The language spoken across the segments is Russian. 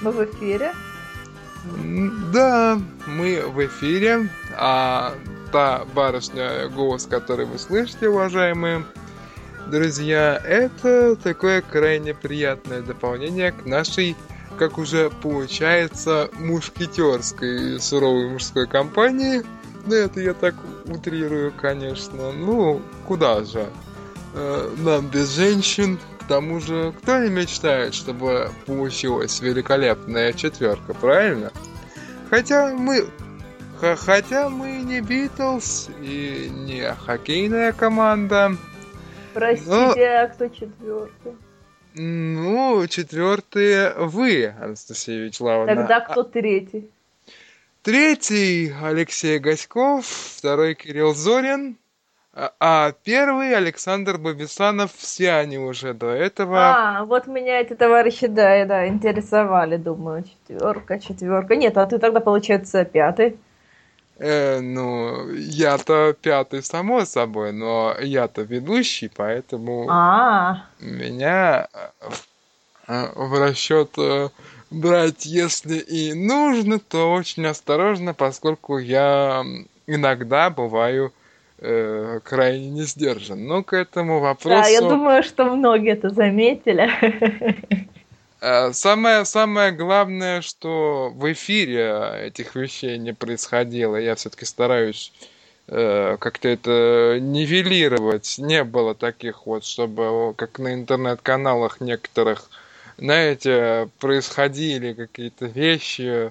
Мы в эфире? Да, мы в эфире, а та барышня, голос, который вы слышите, уважаемые друзья, это такое крайне приятное дополнение к нашей, как уже получается, мушкетерской суровой мужской компании. Ну, это я так утрирую, конечно. Ну, куда же? Э, нам без женщин, тому же, кто не мечтает, чтобы получилась великолепная четверка, правильно? Хотя мы... Хотя мы не Битлз и не хоккейная команда. Простите, но... а кто четвертый? Ну, четвертые вы, Анастасия Вячеславовна. Тогда кто третий? Третий Алексей Гаськов, второй Кирилл Зорин, а, а первый Александр Бабисанов, все они уже до этого. А, вот меня эти товарищи, да, да, интересовали, думаю, четверка, четверка. Нет, а ты тогда, получается, пятый. Э, ну, я-то пятый, само собой, но я-то ведущий, поэтому а меня э, в расчет э, брать, если и нужно, то очень осторожно, поскольку я иногда бываю э, крайне не сдержан. Но к этому вопросу... Да, я думаю, что многие это заметили. Э, самое, самое главное, что в эфире этих вещей не происходило. Я все-таки стараюсь э, как-то это нивелировать. Не было таких вот, чтобы как на интернет-каналах некоторых, знаете, происходили какие-то вещи, Э,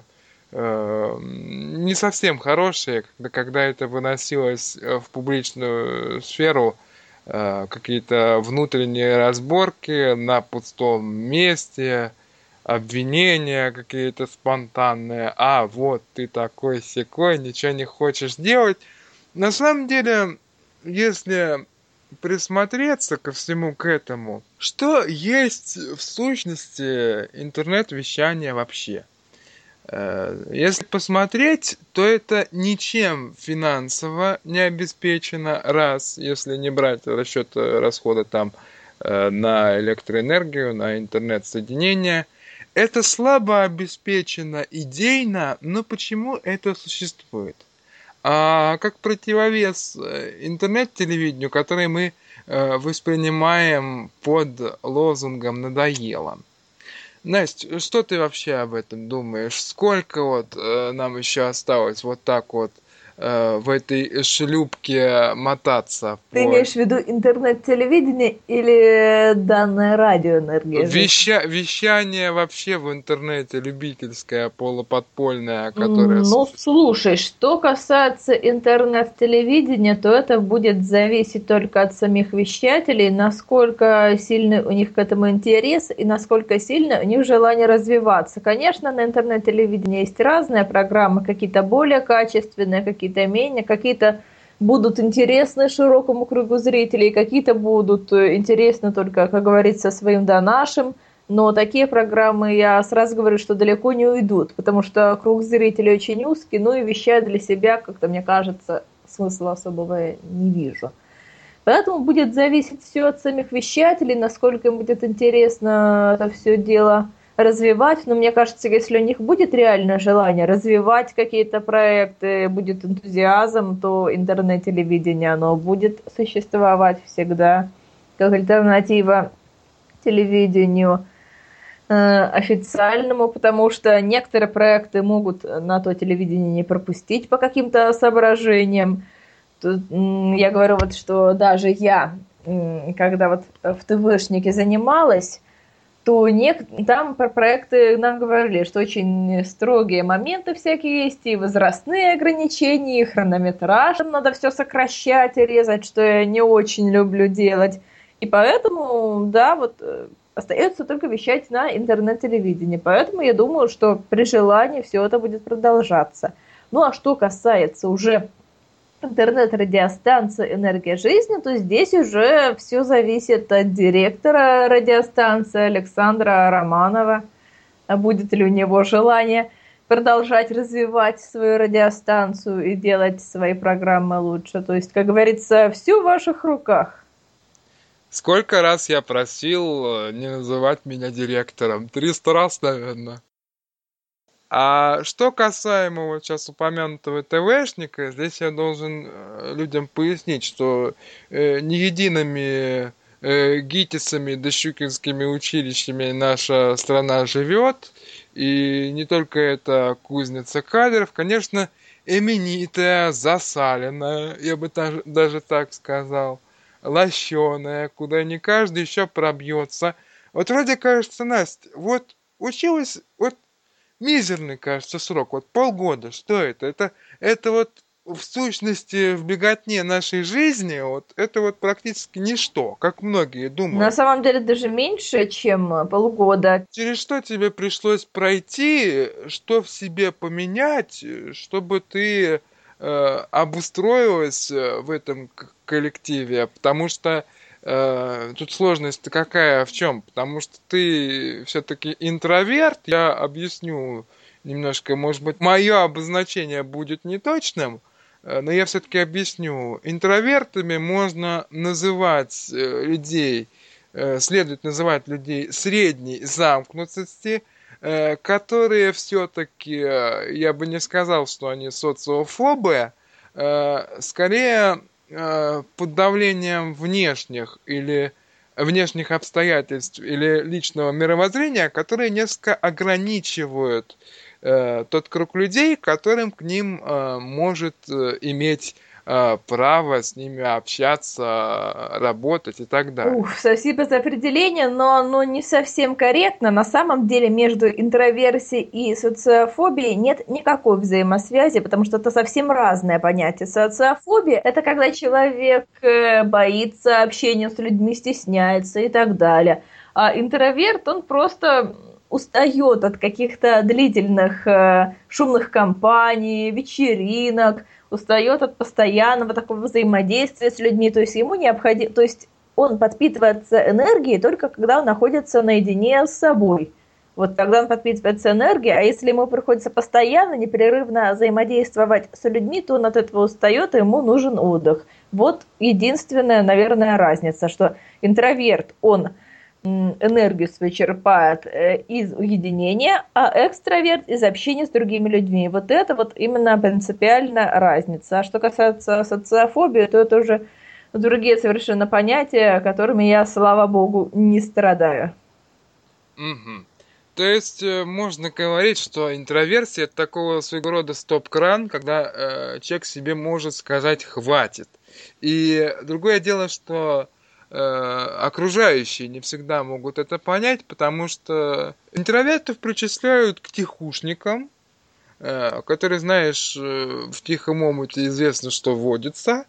не совсем хорошие, когда, когда это выносилось э, в публичную сферу, э, какие-то внутренние разборки на пустом месте, обвинения какие-то спонтанные, а вот ты такой секой, ничего не хочешь делать. На самом деле, если присмотреться ко всему к этому, что есть в сущности интернет-вещание вообще – если посмотреть, то это ничем финансово не обеспечено, раз, если не брать расчет расхода там э, на электроэнергию, на интернет-соединение. Это слабо обеспечено идейно, но почему это существует? А как противовес э, интернет-телевидению, который мы воспринимаем под лозунгом «надоело». Настя, что ты вообще об этом думаешь? Сколько вот э, нам еще осталось вот так вот э, в этой шлюпке мотаться. Ты по... имеешь в виду интернет-телевидение или данная радиоэнергия? Веща... Вещание вообще в интернете любительское, полуподпольное, которое... Ну, слушай, что касается интернет-телевидения, то это будет зависеть только от самих вещателей, насколько сильный у них к этому интерес и насколько сильно у них желание развиваться. Конечно, на интернет-телевидении есть разные программы, какие-то более качественные, какие какие-то менее, какие-то будут интересны широкому кругу зрителей, какие-то будут э, интересны только, как говорится, своим да нашим. Но такие программы, я сразу говорю, что далеко не уйдут, потому что круг зрителей очень узкий, ну и вещать для себя, как-то мне кажется, смысла особого не вижу. Поэтому будет зависеть все от самих вещателей, насколько им будет интересно это все дело развивать, но мне кажется, если у них будет реальное желание развивать какие-то проекты, будет энтузиазм, то интернет-телевидение, оно будет существовать всегда как альтернатива телевидению э, официальному, потому что некоторые проекты могут на то телевидение не пропустить по каким-то соображениям. Тут, я говорю вот, что даже я, когда вот в ТВшнике занималась, то нек... там про проекты нам говорили, что очень строгие моменты всякие есть, и возрастные ограничения, и хронометраж, надо все сокращать и резать, что я не очень люблю делать. И поэтому, да, вот э, остается только вещать на интернет-телевидении. Поэтому я думаю, что при желании все это будет продолжаться. Ну а что касается уже интернет-радиостанция «Энергия жизни», то здесь уже все зависит от директора радиостанции Александра Романова. Будет ли у него желание продолжать развивать свою радиостанцию и делать свои программы лучше. То есть, как говорится, все в ваших руках. Сколько раз я просил э, не называть меня директором? Триста раз, наверное. А что касаемо вот сейчас упомянутого ТВшника, здесь я должен э, людям пояснить, что э, не едиными э, ГИТИСами да щукинскими училищами наша страна живет, и не только это кузница кадров, конечно, именитая, засаленная, я бы даже, даже так сказал, лощеная, куда не каждый еще пробьется. Вот вроде кажется, Настя, вот училась, вот мизерный, кажется, срок, вот полгода, что это? Это, это вот в сущности в беготне нашей жизни, вот это вот практически ничто, как многие думают. На самом деле даже меньше, чем полгода. Через что тебе пришлось пройти, что в себе поменять, чтобы ты э, обустроилась э, в этом коллективе? Потому что тут сложность какая в чем? Потому что ты все-таки интроверт. Я объясню немножко, может быть, мое обозначение будет неточным, э, но я все-таки объясню. Интровертами можно называть э, людей, э, следует называть людей средней замкнутости, которые все-таки, я бы не сказал, что они социофобы, скорее Э, под давлением внешних или внешних обстоятельств или личного мировоззрения, которые несколько ограничивают э, тот круг людей, которым к ним э, может э, иметь право с ними общаться, работать и так далее. Ух, спасибо за определение, но оно не совсем корректно. На самом деле между интроверсией и социофобией нет никакой взаимосвязи, потому что это совсем разное понятие. Социофобия – это когда человек э, боится общения с людьми, стесняется и так далее. А интроверт, он просто устает от каких-то длительных э, шумных компаний, вечеринок – устает от постоянного такого взаимодействия с людьми, то есть ему необходимо, то есть он подпитывается энергией только когда он находится наедине с собой. Вот тогда он подпитывается энергией, а если ему приходится постоянно, непрерывно взаимодействовать с людьми, то он от этого устает, и ему нужен отдых. Вот единственная, наверное, разница, что интроверт, он энергию свою черпает э, из уединения, а экстраверт из общения с другими людьми. Вот это вот именно принципиальная разница. А что касается социофобии, то это уже другие совершенно понятия, которыми я, слава богу, не страдаю. Угу. То есть э, можно говорить, что интроверсия это такого своего рода стоп-кран, когда э, человек себе может сказать хватит. И другое дело, что окружающие не всегда могут это понять, потому что интровертов причисляют к тихушникам, э, которые, знаешь, э, в тихом омуте известно, что водится,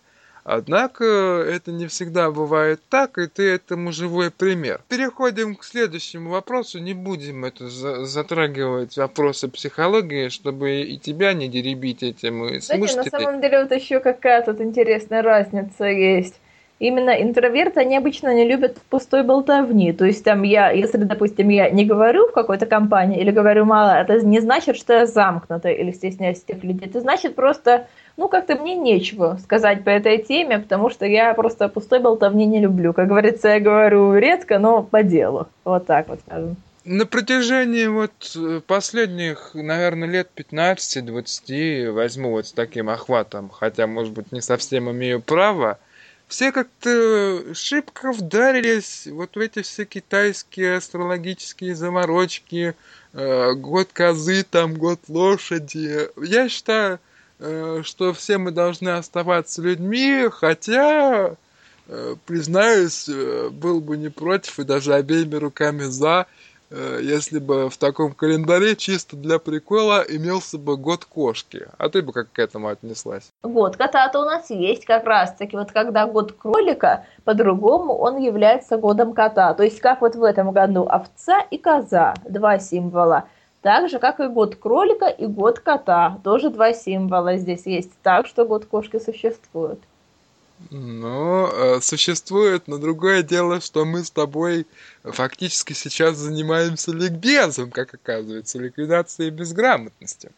Однако это не всегда бывает так, и ты этому живой пример. Переходим к следующему вопросу. Не будем это затрагивать вопросы психологии, чтобы и тебя не деребить этим. И Знаете, на самом деле вот еще какая тут интересная разница есть именно интроверты, они обычно не любят пустой болтовни. То есть там я, если, допустим, я не говорю в какой-то компании или говорю мало, это не значит, что я замкнутая или стесняюсь тех людей. Это значит просто, ну, как-то мне нечего сказать по этой теме, потому что я просто пустой болтовни не люблю. Как говорится, я говорю редко, но по делу. Вот так вот скажем. На протяжении вот последних, наверное, лет 15-20 возьму вот с таким охватом, хотя, может быть, не совсем имею право, все как-то шибко вдарились вот в эти все китайские астрологические заморочки, э, год козы, там год лошади. Я считаю, э, что все мы должны оставаться людьми, хотя, э, признаюсь, э, был бы не против и даже обеими руками за, если бы в таком календаре чисто для прикола имелся бы год кошки. А ты бы как к этому отнеслась? Год кота-то у нас есть как раз-таки. Вот когда год кролика, по-другому он является годом кота. То есть как вот в этом году овца и коза, два символа. Так же, как и год кролика и год кота. Тоже два символа здесь есть. Так что год кошки существует. Ну, э, существует, но другое дело, что мы с тобой фактически сейчас занимаемся ликбезом, как оказывается, ликвидацией безграмотности.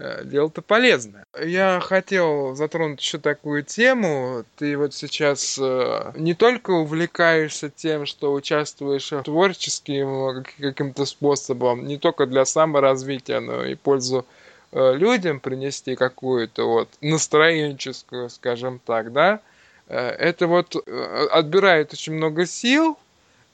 Э, дело-то полезное. Я хотел затронуть еще такую тему. Ты вот сейчас э, не только увлекаешься тем, что участвуешь в творческим каким-то способом, не только для саморазвития, но и пользу людям принести какую-то вот настроенческую, скажем так, да, это вот отбирает очень много сил,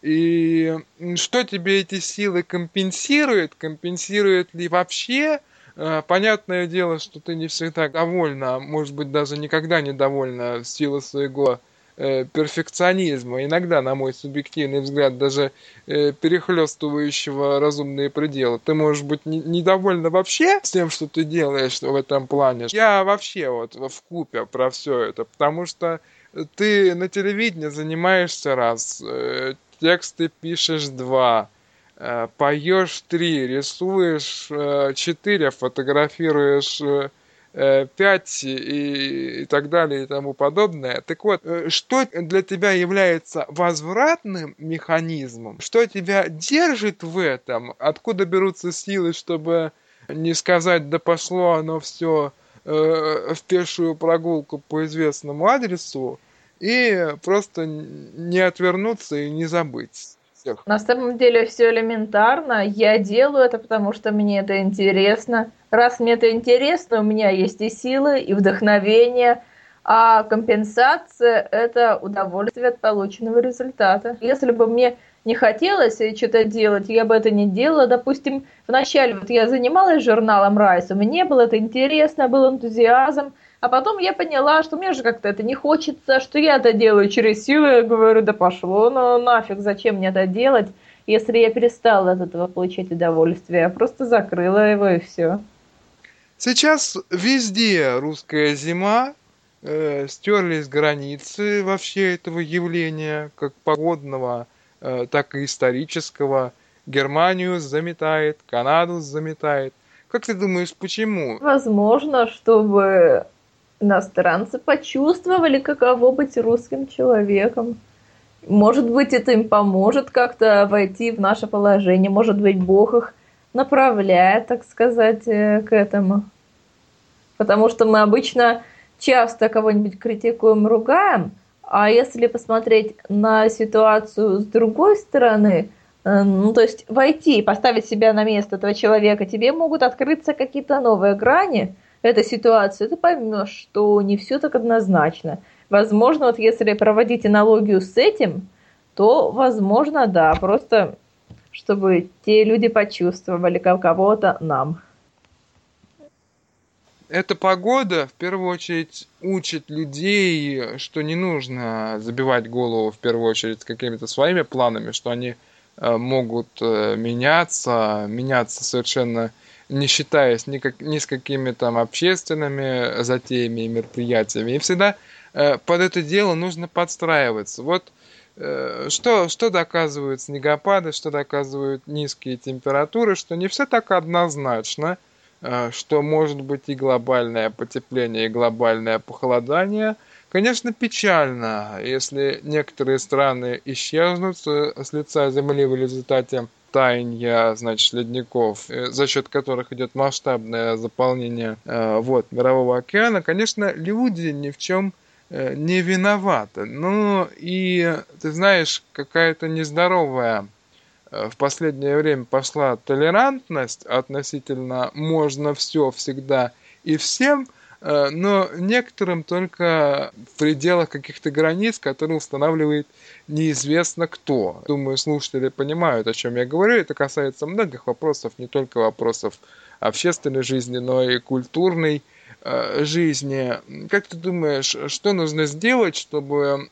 и что тебе эти силы компенсирует, компенсирует ли вообще, Э, понятное дело, что ты не всегда довольна, а может быть даже никогда не довольна в своего э, перфекционизма, иногда, на мой субъективный взгляд, даже э, перехлестывающего разумные пределы. Ты можешь быть не, недовольна вообще с тем, что ты делаешь в этом плане. Я вообще вот в купе про все это, потому что ты на телевидении занимаешься раз, э, тексты пишешь два, Э, поешь три, рисуешь э, четыре, фотографируешь э, пять и, и так далее и тому подобное. Так вот, что для тебя является возвратным механизмом? Что тебя держит в этом? Откуда берутся силы, чтобы не сказать, да пошло оно все в пешую прогулку по известному адресу и просто не отвернуться и не забыть? Всех. На самом деле все элементарно. Я делаю это, потому что мне это интересно. Раз мне это интересно, у меня есть и силы, и вдохновение. А компенсация – это удовольствие от полученного результата. Если бы мне не хотелось что-то делать, я бы это не делала. Допустим, вначале вот я занималась журналом Райс, мне было это интересно, был энтузиазм – а потом я поняла, что мне же как-то это не хочется, что я это делаю через силу. Я говорю, да пошло, ну нафиг, зачем мне это делать, если я перестала от этого получать удовольствие. Я просто закрыла его и все. Сейчас везде русская зима, э, стерлись границы вообще этого явления, как погодного, э, так и исторического. Германию заметает, Канаду заметает. Как ты думаешь, почему? Возможно, чтобы иностранцы почувствовали, каково быть русским человеком. Может быть, это им поможет как-то войти в наше положение. Может быть, Бог их направляет, так сказать, э, к этому. Потому что мы обычно часто кого-нибудь критикуем, ругаем, а если посмотреть на ситуацию с другой стороны, э, ну, то есть войти, поставить себя на место этого человека, тебе могут открыться какие-то новые грани, этой ситуации, ты поймешь, что не все так однозначно. Возможно, вот если проводить аналогию с этим, то, возможно, да, просто чтобы те люди почувствовали кого-то нам. Эта погода, в первую очередь, учит людей, что не нужно забивать голову, в первую очередь, какими-то своими планами, что они э, могут э, меняться, меняться совершенно не считаясь ни, как, ни с какими там общественными затеями и мероприятиями. И всегда э, под это дело нужно подстраиваться. Вот э, что, что доказывают снегопады, что доказывают низкие температуры, что не все так однозначно, э, что может быть и глобальное потепление, и глобальное похолодание. Конечно, печально, если некоторые страны исчезнут с лица Земли в результате таяния, значит, ледников, э, за счет которых идет масштабное заполнение э, вод Мирового океана, конечно, люди ни в чем э, не виноваты. Ну и, ты знаешь, какая-то нездоровая в последнее время пошла толерантность относительно можно все всегда и всем – но некоторым только в пределах каких-то границ, которые устанавливает неизвестно кто. Думаю, слушатели понимают, о чем я говорю. Это касается многих вопросов, не только вопросов общественной жизни, но и культурной э, жизни. Как ты думаешь, что нужно сделать, чтобы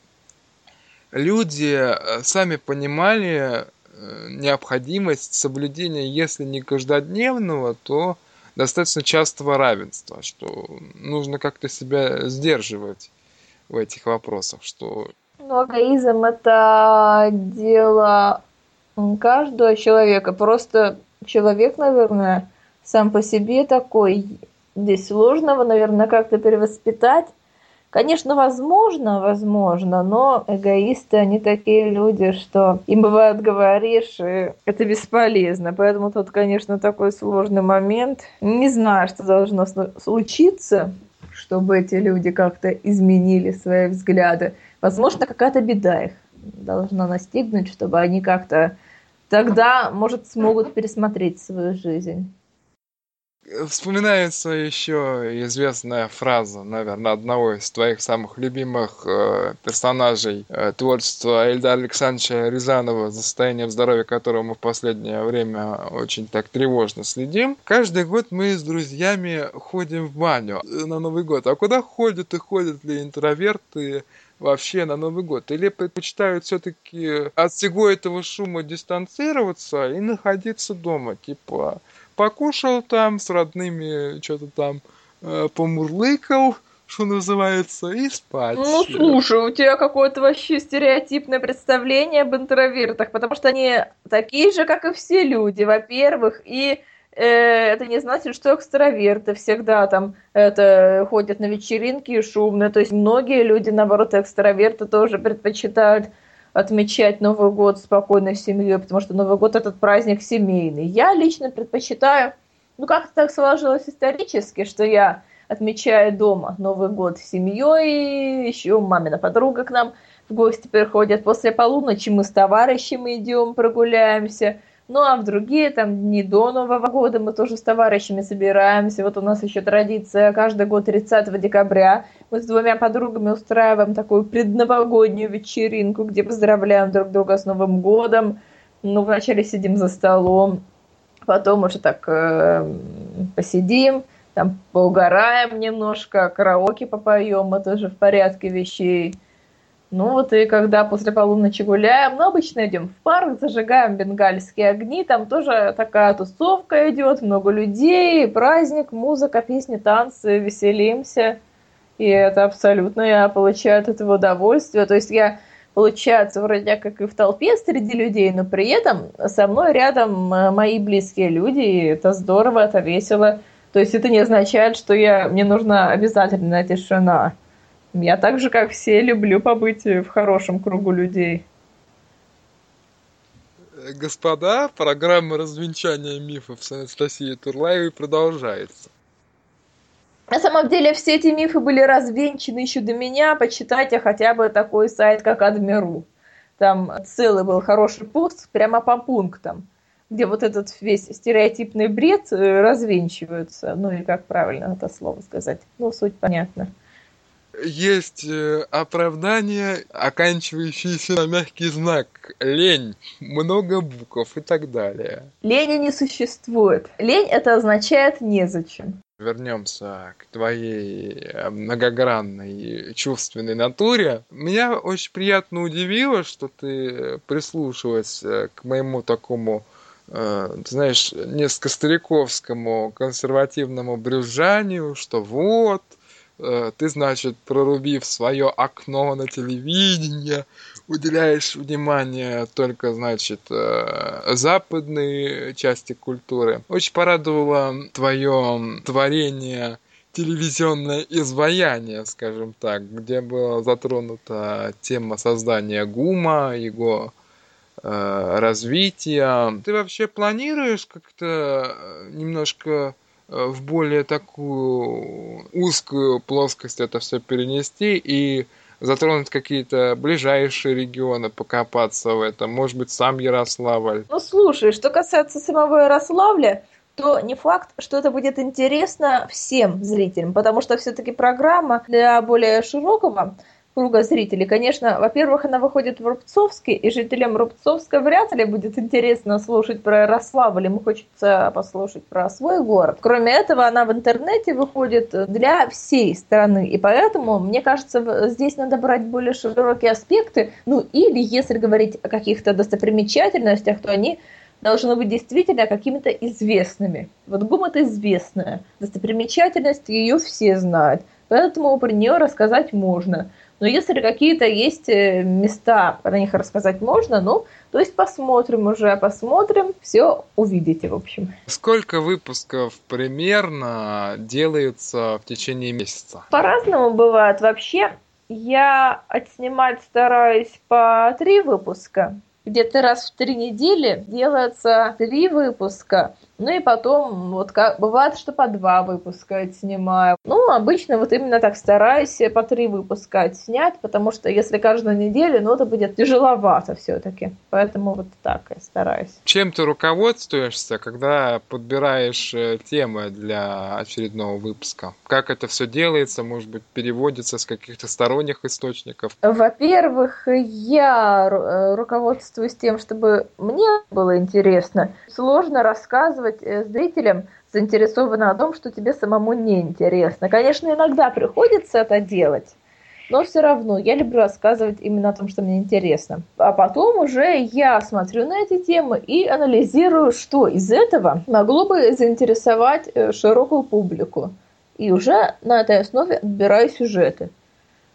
люди э, сами понимали необходимость соблюдения, если не каждодневного, то достаточно частого равенства, что нужно как-то себя сдерживать в этих вопросах, что... Ну, эгоизм – это дело каждого человека. Просто человек, наверное, сам по себе такой. Здесь сложного, наверное, как-то перевоспитать. Конечно, возможно, возможно, но эгоисты, они такие люди, что им бывает говоришь, и это бесполезно. Поэтому тут, конечно, такой сложный момент. Не знаю, что должно случиться, чтобы эти люди как-то изменили свои взгляды. Возможно, какая-то беда их должна настигнуть, чтобы они как-то тогда, может, смогут пересмотреть свою жизнь. Вспоминается еще известная фраза, наверное, одного из твоих самых любимых э, персонажей э, творчества Эльдара Александровича Рязанова, за состоянием здоровья которого мы в последнее время очень так тревожно следим. Каждый год мы с друзьями ходим в баню э, на Новый год. А куда ходят и ходят ли интроверты вообще на Новый год? Или предпочитают все-таки от всего этого шума дистанцироваться и находиться дома? Типа, покушал там с родными, что-то там э, помурлыкал, что называется, и спать. Ну, слушай, у тебя какое-то вообще стереотипное представление об интровертах, потому что они такие же, как и все люди, во-первых, и э, это не значит, что экстраверты всегда там это ходят на вечеринки и шумно. То есть многие люди, наоборот, экстраверты тоже предпочитают отмечать Новый год спокойно с семьей, потому что Новый год этот праздник семейный. Я лично предпочитаю, ну как-то так сложилось исторически, что я отмечаю дома Новый год с семьей, еще мамина подруга к нам в гости приходит. После полуночи мы с товарищами идем, прогуляемся – ну, а в другие там дни до Нового года мы тоже с товарищами собираемся. Вот у нас еще традиция каждый год 30 декабря. Мы с двумя подругами устраиваем такую предновогоднюю вечеринку, где поздравляем друг друга с Новым годом. Ну, вначале сидим за столом, потом уже так э, посидим, там поугараем немножко, караоке попоем, мы тоже в порядке вещей. Ну вот и когда после полуночи гуляем, ну обычно идем в парк, зажигаем бенгальские огни, там тоже такая тусовка идет, много людей, праздник, музыка, песни, танцы, веселимся. И это абсолютно, я получаю от этого удовольствие. То есть я, получается, вроде как и в толпе среди людей, но при этом со мной рядом э, мои близкие люди, и это здорово, это весело. То есть это не означает, что я, мне нужна обязательно тишина. Я так же, как все, люблю побыть в хорошем кругу людей. Господа, программа развенчания мифов с Анастасией Турлаевой продолжается. На самом деле все эти мифы были развенчаны еще до меня. Почитайте хотя бы такой сайт, как Адмиру. Там целый был хороший пост прямо по пунктам, где вот этот весь стереотипный бред э, развенчивается. Ну и как правильно это слово сказать. Ну, суть понятна есть э, оправдание, оканчивающееся на мягкий знак лень, много букв и так далее. Лени не существует. Лень это означает незачем. Вернемся к твоей э, многогранной чувственной натуре. Меня очень приятно удивило, что ты прислушалась э, к моему такому ты знаешь, несколько стариковскому консервативному брюзжанию, что вот, ты, значит, прорубив свое окно на телевидение, уделяешь внимание только, значит, э, западной части культуры. Очень порадовало твое творение телевизионное изваяние, скажем так, где была затронута тема создания ГУМа, его э, развития. Ты вообще планируешь как-то немножко Э, в более такую узкую плоскость это все перенести и затронуть какие-то ближайшие регионы, покопаться в этом, может быть, сам Ярославль. Ну, слушай, что касается самого Ярославля, то не факт, что это будет интересно всем зрителям, потому что все-таки программа для более широкого круга зрителей. Конечно, во-первых, она выходит в Рубцовске, и жителям Рубцовска вряд ли будет интересно слушать про Ярославль, ему хочется послушать про свой город. Кроме этого, она в интернете выходит для всей страны, и поэтому, мне кажется, здесь надо брать более широкие аспекты, ну или, если говорить о каких-то достопримечательностях, то они должны быть действительно какими-то известными. Вот ГУМ это известная достопримечательность, ее все знают, поэтому про нее рассказать можно – Но если какие-то есть э, места, про них рассказать можно, ну, то есть посмотрим уже, посмотрим, все увидите, в общем. Сколько выпусков примерно делается в течение месяца? По-разному бывает. Вообще, я отснимать стараюсь по три выпуска где-то раз в три недели делается три выпуска. Ну и потом, вот как бывает, что по два выпуска снимаю. Ну, обычно вот именно так стараюсь по три выпуска снять, потому что если каждую неделю, ну, это будет тяжеловато все-таки. Поэтому вот так я стараюсь. Чем ты руководствуешься, когда подбираешь э, темы для очередного выпуска? Как это все делается? Может быть, переводится с каких-то сторонних источников? Во-первых, я э, руководствуюсь тем, чтобы мне было интересно. Сложно рассказывать делать э, зрителям заинтересованно о том, что тебе самому не интересно. Конечно, иногда приходится это делать, но все равно я люблю рассказывать именно о том, что мне интересно. А потом уже я смотрю на эти темы и анализирую, что из этого могло бы заинтересовать э, широкую публику. И уже на этой основе отбираю сюжеты.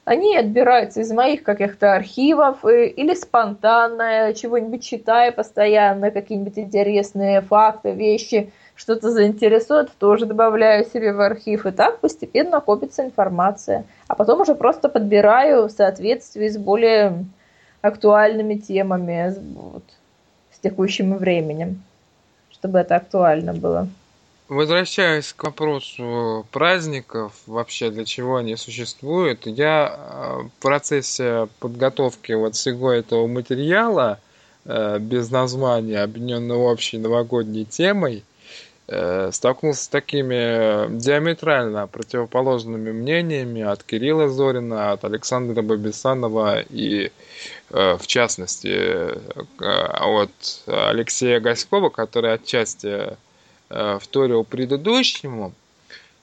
Они отбираются из моих каких-то архивов э, или спонтанно, чего-нибудь читая постоянно, какие-нибудь интересные факты, вещи, что-то заинтересует, тоже добавляю себе в архив. И так постепенно копится информация. А потом уже просто подбираю в соответствии с более актуальными темами, вот, с текущим временем, чтобы это актуально было. Возвращаясь к вопросу праздников, вообще для чего они существуют, я э, в процессе подготовки вот всего этого материала э, без названия, объединенного общей новогодней темой, э, столкнулся с такими диаметрально противоположными мнениями от Кирилла Зорина, от Александра Бабисанова и, в частности, от Алексея Гаськова, который отчасти вторил предыдущему,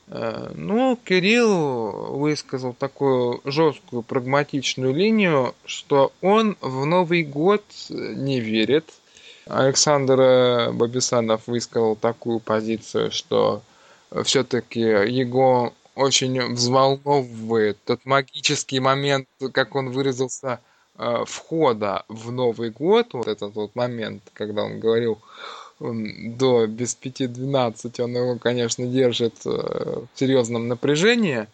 э, ну, Кирилл высказал такую жесткую прагматичную линию, что он в Новый год не верит. Александр Бабисанов высказал такую позицию, что все-таки его очень взволновывает тот магический момент, как он выразился, э, входа в Новый год, вот этот вот момент, когда он говорил до без 5-12 он его, конечно, держит э, в серьезном напряжении.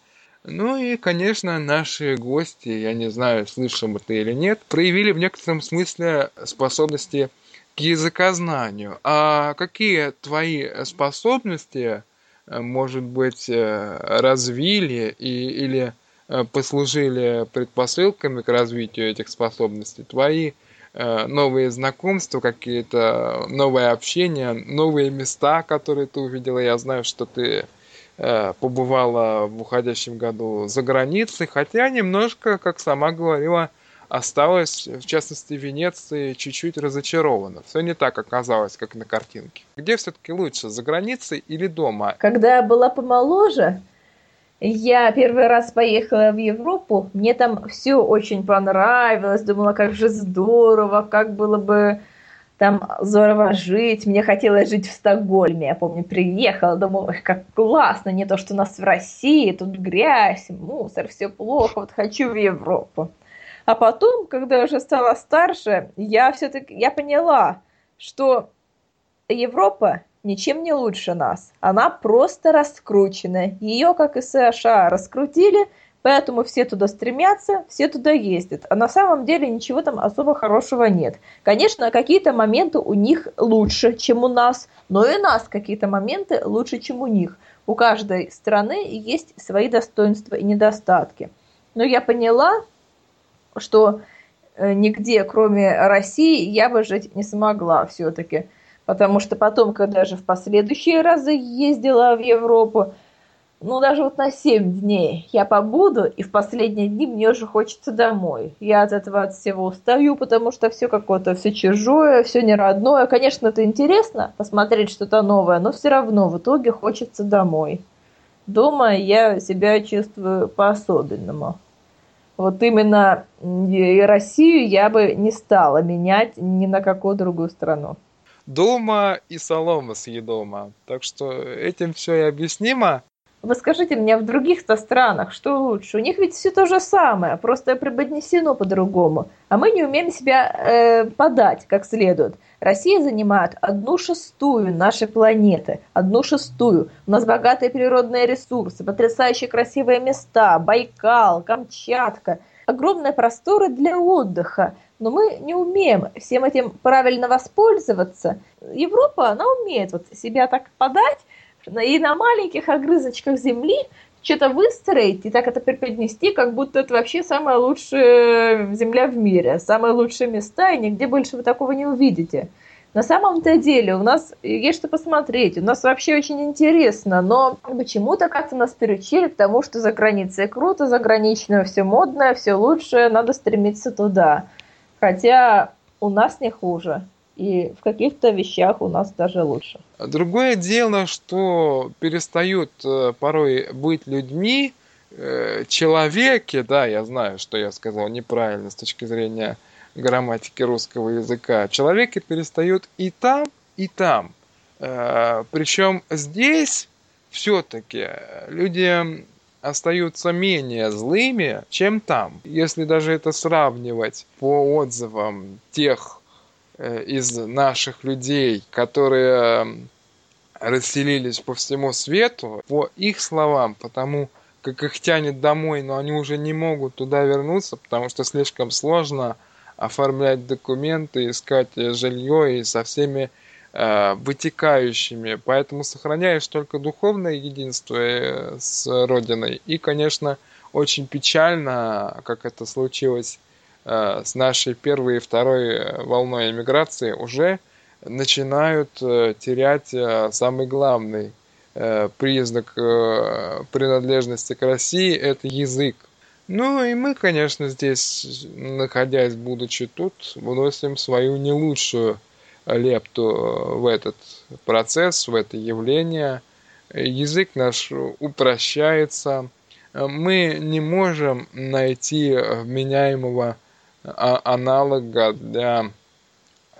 Ну и, конечно, наши гости, я не знаю, слышал бы ты или нет, проявили в некотором смысле способности к языкознанию. А какие твои способности, э, может быть, э, развили и, или послужили предпосылками к развитию этих способностей? Твои новые знакомства, какие-то новое общение, новые места, которые ты увидела. Я знаю, что ты э, побывала в уходящем году за границей, хотя немножко, как сама говорила, осталась, в частности, в Венеции, чуть-чуть разочарована. Все не так оказалось, как на картинке. Где все-таки лучше, за границей или дома? Когда я была помоложе, я первый раз поехала в Европу, мне там все очень понравилось, думала, как же здорово, как было бы там здорово жить. Мне хотелось жить в Стокгольме. Я помню, приехала, думала, как классно, не то, что у нас в России, тут грязь, мусор, все плохо, вот хочу в Европу. А потом, когда я уже стала старше, я все-таки я поняла, что Европа ничем не лучше нас. Она просто раскрученная. Ее, как и США, раскрутили, поэтому все туда стремятся, все туда ездят. А на самом деле ничего там особо хорошего нет. Конечно, какие-то моменты у них лучше, чем у нас, но и у нас какие-то моменты лучше, чем у них. У каждой страны есть свои достоинства и недостатки. Но я поняла, что э, нигде, кроме России, я бы жить не смогла все-таки. Потому что потом, когда же в последующие разы ездила в Европу, ну, даже вот на 7 дней я побуду, и в последние дни мне уже хочется домой. Я от этого от всего устаю, потому что все какое-то, все чужое, все не родное. Конечно, это интересно, посмотреть что-то новое, но все равно в итоге хочется домой. Дома я себя чувствую по-особенному. Вот именно и Россию я бы не стала менять ни на какую другую страну дома и солома съедома. Так что этим все и объяснимо. Вы скажите мне, в других-то странах что лучше? У них ведь все то же самое, просто преподнесено по-другому. А мы не умеем себя э, подать как следует. Россия занимает одну шестую нашей планеты. Одну шестую. У нас богатые природные ресурсы, потрясающие красивые места, Байкал, Камчатка. Огромные просторы для отдыха. Но мы не умеем всем этим правильно воспользоваться. Европа, она умеет вот себя так подать, и на маленьких огрызочках земли что-то выстроить и так это преподнести, как будто это вообще самая лучшая земля в мире, самые лучшие места, и нигде больше вы такого не увидите. На самом-то деле у нас есть что посмотреть, у нас вообще очень интересно, но почему-то как-то нас переучили к тому, что за границей круто, заграничное все модное, все лучшее, надо стремиться туда. Хотя у нас не хуже и в каких-то вещах у нас даже лучше. Другое дело, что перестают э, порой быть людьми, э, человеки, да, я знаю, что я сказал неправильно с точки зрения грамматики русского языка. Человеки перестают и там, и там. Э, Причем здесь все-таки люди остаются менее злыми, чем там. Если даже это сравнивать по отзывам тех Э, из наших людей, которые расселились по всему свету, по их словам, потому как их тянет домой, но они уже не могут туда вернуться, потому что слишком сложно оформлять документы, искать жилье и со всеми э, вытекающими. Поэтому сохраняешь только духовное единство э, с Родиной. И, конечно, очень печально, как это случилось Э, с нашей первой и второй э, волной эмиграции уже начинают э, терять самый главный признак принадлежности к России – это язык. Ну и мы, конечно, здесь, находясь, будучи тут, вносим свою не лучшую лепту в этот процесс, в это явление. Язык наш упрощается. Мы не можем найти вменяемого а, аналога для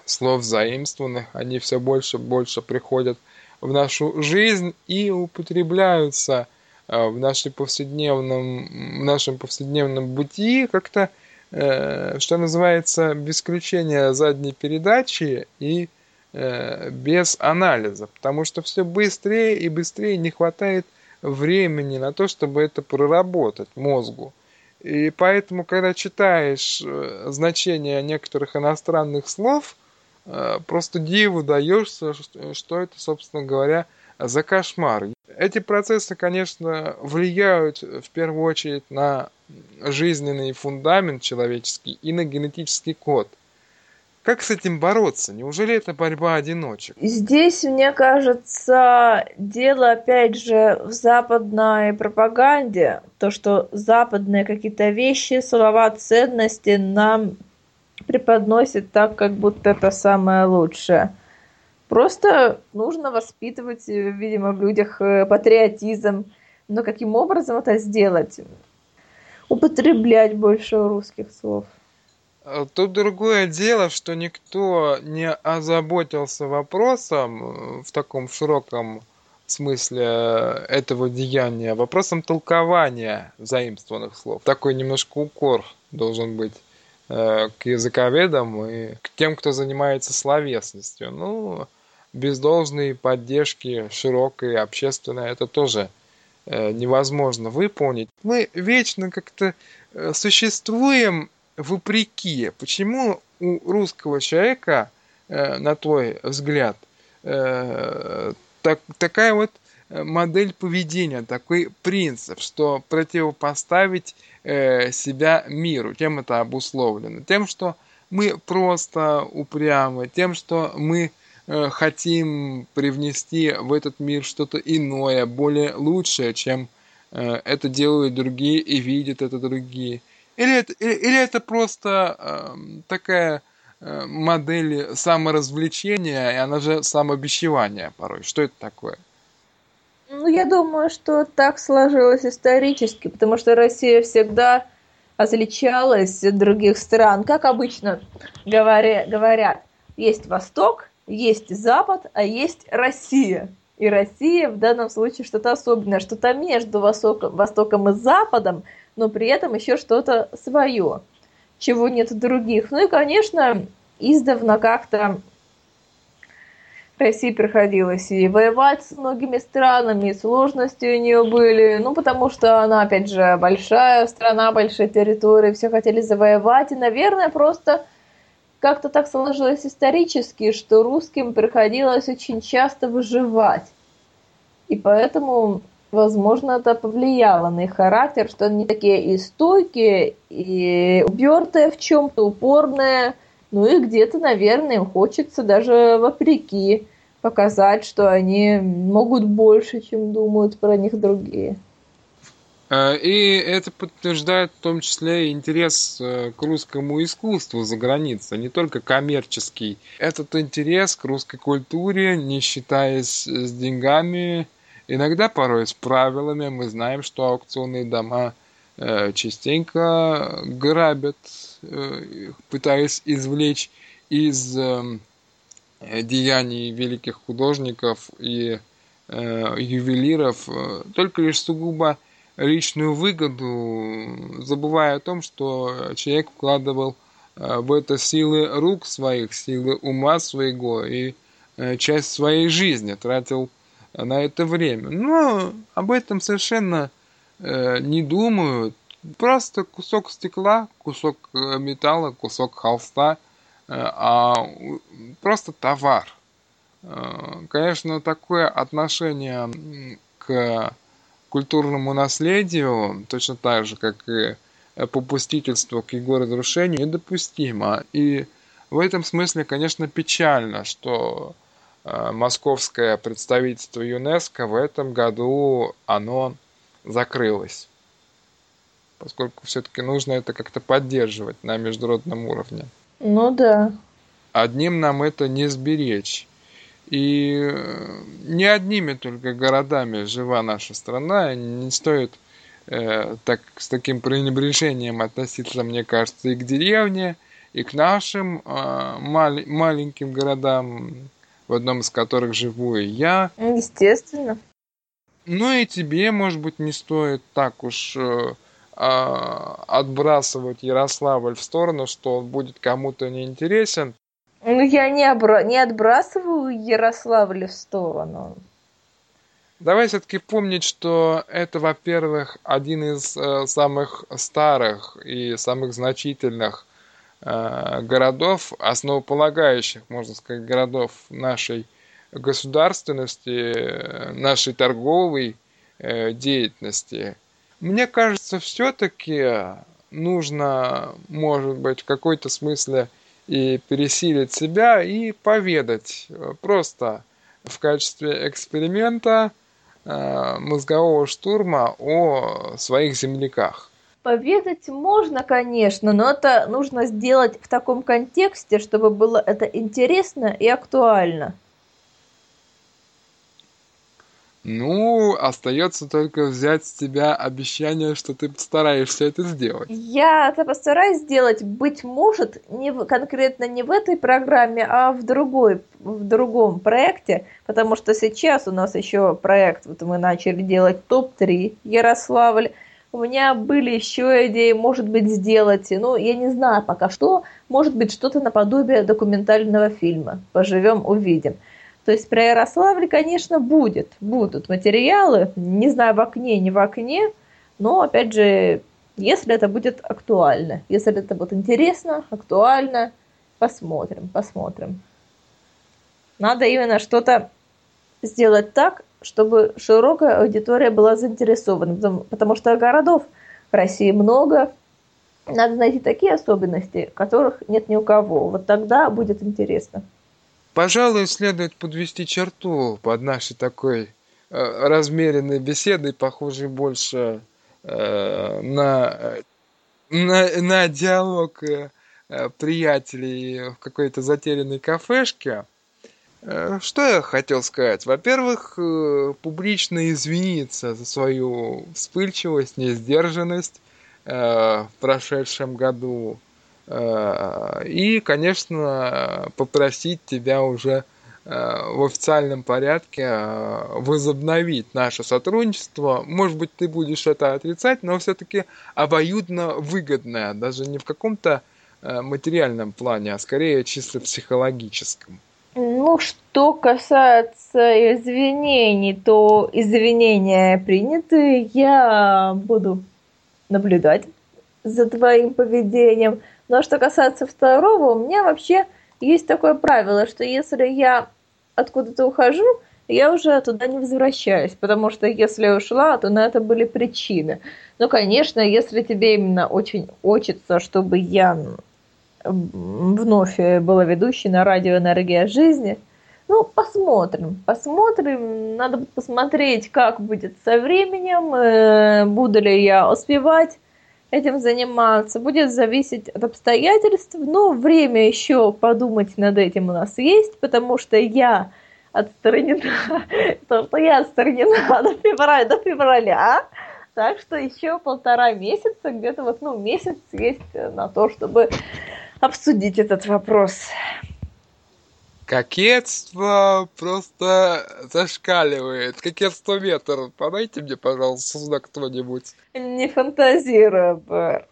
слов заимствованных. Они все больше и больше приходят в нашу жизнь и употребляются в, нашей повседневном, в нашем повседневном бытии как-то, э, что называется, без включения задней передачи и э, без анализа, потому что все быстрее и быстрее не хватает времени на то, чтобы это проработать мозгу. И поэтому, когда читаешь э, значение некоторых иностранных слов, просто диву даешься, что это, собственно говоря, за кошмар. Эти процессы, конечно, влияют в первую очередь на жизненный фундамент человеческий и на генетический код – как с этим бороться? Неужели это борьба одиночек? Здесь, мне кажется, дело опять же в западной пропаганде. То, что западные какие-то вещи, слова, ценности нам преподносят так, как будто это самое лучшее. Просто нужно воспитывать, видимо, в людях э, патриотизм. Но каким образом это сделать? Употреблять больше русских слов. Э, тут другое дело, что никто не озаботился вопросом э, в таком широком смысле э, этого деяния, вопросом толкования заимствованных слов. Такой немножко укор должен быть к языковедам и к тем, кто занимается словесностью. Ну, без должной поддержки широкой, общественной, это тоже невозможно выполнить. Мы вечно как-то существуем вопреки. Почему у русского человека, э, на твой взгляд, э, так, такая вот модель поведения, такой принцип, что противопоставить э, себя миру. Чем это обусловлено? Тем, что мы просто упрямы, тем, что мы э, хотим привнести в этот мир что-то иное, более лучшее, чем э, это делают другие и видят это другие. Или это, или это просто э, такая э, модель саморазвлечения, и она же самобичевание порой. Что это такое? Ну, я думаю, что так сложилось исторически, потому что Россия всегда отличалась от других стран. Как обычно говоря, говорят, есть Восток, есть Запад, а есть Россия. И Россия в данном случае что-то особенное, что-то между Востоком, и Западом, но при этом еще что-то свое, чего нет других. Ну и, конечно, издавна как-то России приходилось и воевать с многими странами, и сложности у нее были, ну, потому что она, опять же, большая страна, большая территория, все хотели завоевать, и, наверное, просто как-то так сложилось исторически, что русским приходилось очень часто выживать. И поэтому, возможно, это повлияло на их характер, что они такие и стойкие, и упертые в чем-то, упорные, ну и где-то, наверное, им хочется даже вопреки показать, что они могут больше, чем думают про них другие. А, и это подтверждает в том числе интерес э, к русскому искусству за границей, не только коммерческий. Этот интерес к русской культуре, не считаясь с деньгами, иногда порой с правилами. Мы знаем, что аукционные дома э, частенько грабят, э, пытаясь извлечь из деяний великих художников и ювелиров только лишь сугубо личную выгоду, забывая о том, что человек вкладывал э, в это силы рук своих, силы ума своего и э, часть своей жизни тратил на это время. Но об этом совершенно э, не думают. Просто кусок стекла, кусок металла, кусок холста, а просто товар. Конечно, такое отношение к культурному наследию, точно так же, как и попустительство к его разрушению, недопустимо. И в этом смысле, конечно, печально, что э, московское представительство ЮНЕСКО в этом году оно закрылось. Поскольку все-таки нужно это как-то поддерживать на международном уровне. Ну да. Одним нам это не сберечь. И э, не одними только городами жива наша страна, не стоит э, так, с таким пренебрежением относиться, мне кажется, и к деревне, и к нашим э, мал- маленьким городам, в одном из которых живу и я. Естественно. Ну и тебе, может быть, не стоит так уж э, а, отбрасывать Ярославль в сторону, что он будет кому-то неинтересен. Ну, я не, обра... не отбрасываю Ярославля в сторону. Давай все-таки помнить, что это, во-первых, один из э, самых старых и самых значительных э, городов, основополагающих, можно сказать, городов нашей государственности, нашей торговой э, деятельности. Мне кажется, все-таки нужно, может быть, в какой-то смысле и пересилить себя и поведать э, просто в качестве эксперимента э, мозгового штурма о своих земляках. Поведать можно, конечно, но это нужно сделать в таком контексте, чтобы было это интересно и актуально. Ну, остается только взять с тебя обещание, что ты постараешься это сделать. Я это постараюсь сделать, быть может, не в, конкретно не в этой программе, а в другой, в другом проекте, потому что сейчас у нас еще проект, вот мы начали делать топ-3 Ярославль, у меня были еще идеи, может быть, сделать, ну, я не знаю пока что, может быть, что-то наподобие документального фильма. Поживем, увидим. То есть про Ярославль, конечно, будет, будут материалы, не знаю, в окне, не в окне, но, опять же, если это будет актуально, если это будет интересно, актуально, посмотрим, посмотрим. Надо именно что-то сделать так, чтобы широкая аудитория была заинтересована, потому, что городов в России много, надо найти такие особенности, которых нет ни у кого. Вот тогда будет интересно. Пожалуй, следует подвести черту под нашей такой э, размеренной беседой, похожей больше э, на, на, на диалог э, приятелей в какой-то затерянной кафешке. Э, что я хотел сказать? Во-первых, э, публично извиниться за свою вспыльчивость, несдержанность э, в прошедшем году. Э, и, конечно, попросить тебя уже в официальном порядке возобновить наше сотрудничество. Может быть, ты будешь это отрицать, но все-таки обоюдно выгодное, даже не в каком-то материальном плане, а скорее чисто психологическом. Ну, что касается извинений, то извинения приняты. Я буду наблюдать за твоим поведением. Но что касается второго, у меня вообще есть такое правило, что если я откуда-то ухожу, я уже туда не возвращаюсь, потому что если я ушла, то на это были причины. Ну, конечно, если тебе именно очень хочется, чтобы я вновь была ведущей на радио «Энергия жизни», ну, посмотрим, посмотрим. Надо посмотреть, как будет со временем, э, буду ли я успевать этим заниматься. Будет зависеть от обстоятельств, но время еще подумать над этим у нас есть, потому что я отстранена, то, что я отстранена до февраля, до февраля. Так что еще полтора месяца, где-то вот, ну, месяц есть на то, чтобы обсудить этот вопрос. Кокетство просто зашкаливает. Кокетство метр. Подайте мне, пожалуйста, сюда кто-нибудь. Не фантазируй, Бэр.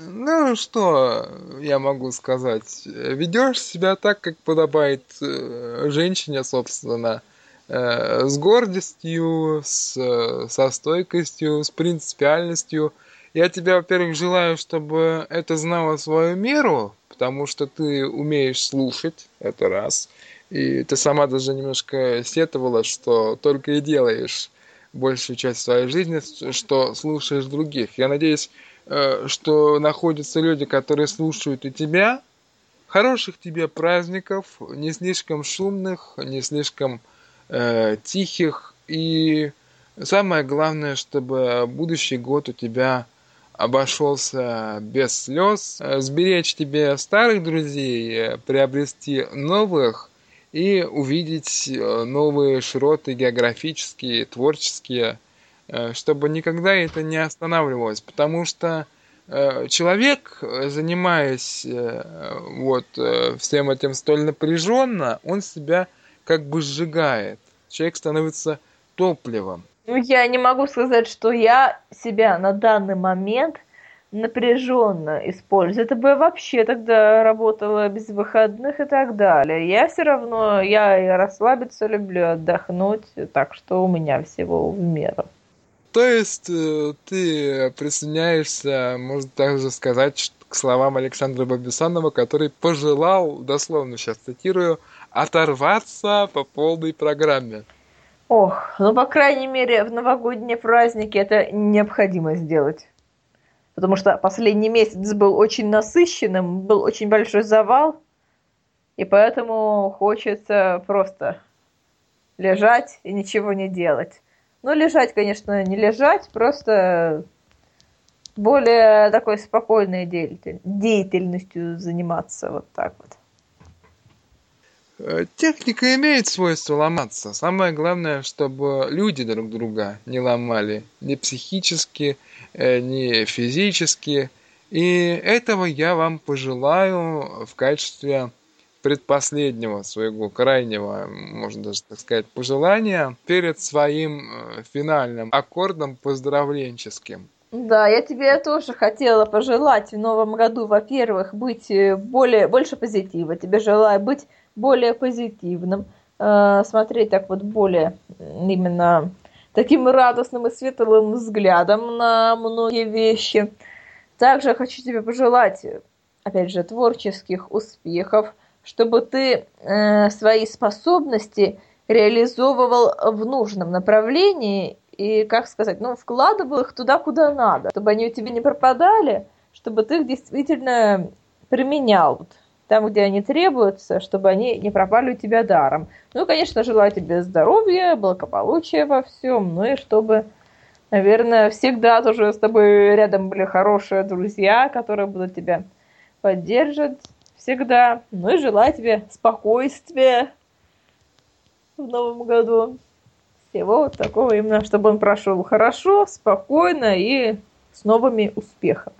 Ну, что я могу сказать? Ведешь себя так, как подобает э, женщине, собственно. Э, с гордостью, с, со стойкостью, с принципиальностью. Я тебе, во-первых, желаю, чтобы это знало свою меру, потому что ты умеешь слушать, это раз. И ты сама даже немножко сетовала, что только и делаешь большую часть своей жизни, что слушаешь других. Я надеюсь, э, что находятся люди, которые слушают и тебя. Хороших тебе праздников, не слишком шумных, не слишком э, тихих. И самое главное, чтобы будущий год у тебя обошелся без слез, э, сберечь тебе старых друзей, э, приобрести новых и увидеть э, новые широты географические, творческие, чтобы никогда это не останавливалось, потому что человек, занимаясь вот всем этим столь напряженно, он себя как бы сжигает. Человек становится топливом. Ну, я не могу сказать, что я себя на данный момент напряженно использую. Это бы вообще тогда работало без выходных и так далее. Я все равно, я и расслабиться люблю, отдохнуть, так что у меня всего в меру. То есть э, ты присоединяешься, можно также сказать, к словам Александра Бабисанова, который пожелал, дословно сейчас цитирую, оторваться по полной программе. Ох, ну, по крайней мере, в новогодние праздники это необходимо сделать. Потому что последний месяц был очень насыщенным, был очень большой завал, и поэтому хочется просто лежать и ничего не делать. Ну, лежать, конечно, не лежать, просто более такой спокойной деятельностью заниматься вот так вот. Э, техника имеет свойство ломаться. Самое главное, чтобы люди друг друга не ломали. Ни психически, э, ни физически. И этого я вам пожелаю в качестве предпоследнего своего крайнего, можно даже так сказать, пожелания перед своим э, финальным аккордом поздравленческим. Да, я тебе тоже хотела пожелать в новом году, во-первых, быть более, больше позитива. Тебе желаю быть более позитивным, э, смотреть так вот более именно таким радостным и светлым взглядом на многие вещи. Также хочу тебе пожелать, опять же, творческих успехов, чтобы ты э, свои способности реализовывал в нужном направлении и, как сказать, ну, вкладывал их туда, куда надо, чтобы они у тебя не пропадали, чтобы ты их действительно применял там, где они требуются, чтобы они не пропали у тебя даром. Ну конечно, желаю тебе здоровья, благополучия во всем, ну и чтобы, наверное, всегда тоже с тобой рядом были хорошие друзья, которые будут тебя поддерживать всегда. Ну и желаю тебе спокойствия в новом году. Всего вот такого именно, чтобы он прошел хорошо, спокойно и с новыми успехами.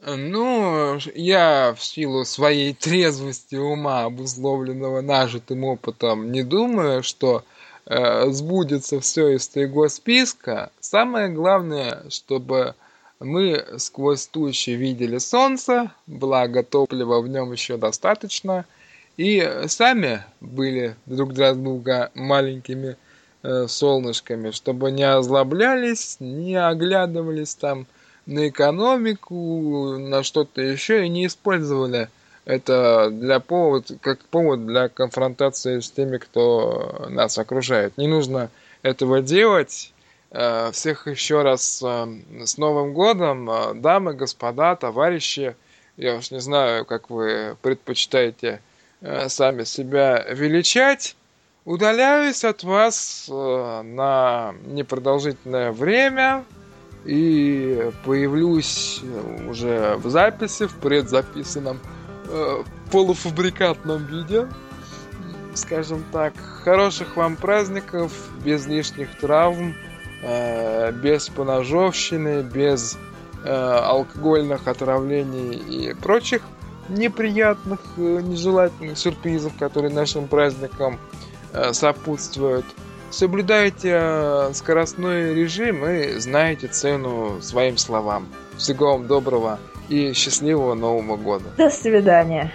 Ну, я в силу своей трезвости ума, обусловленного нажитым опытом, не думаю, что э, сбудется все из твоего списка. Самое главное, чтобы мы сквозь тучи видели солнце, благо топлива в нем еще достаточно, и сами были друг для друга маленькими э, солнышками, чтобы не озлоблялись, не оглядывались там на экономику, на что-то еще и не использовали это для повод, как повод для конфронтации с теми, кто нас окружает. Не нужно этого делать. Э, всех еще раз э, с Новым годом, э, дамы, господа, товарищи. Я уж не знаю, как вы предпочитаете сами себя величать. Удаляюсь от вас на непродолжительное время и появлюсь уже в записи, в предзаписанном полуфабрикатном виде скажем так. Хороших вам праздников, без лишних травм. Э, без поножовщины, без э, алкогольных отравлений и прочих неприятных, э, нежелательных сюрпризов, которые нашим праздникам сопутствуют. Соблюдайте скоростной режим и знаете цену своим словам. Всего вам доброго и счастливого Нового года. До свидания.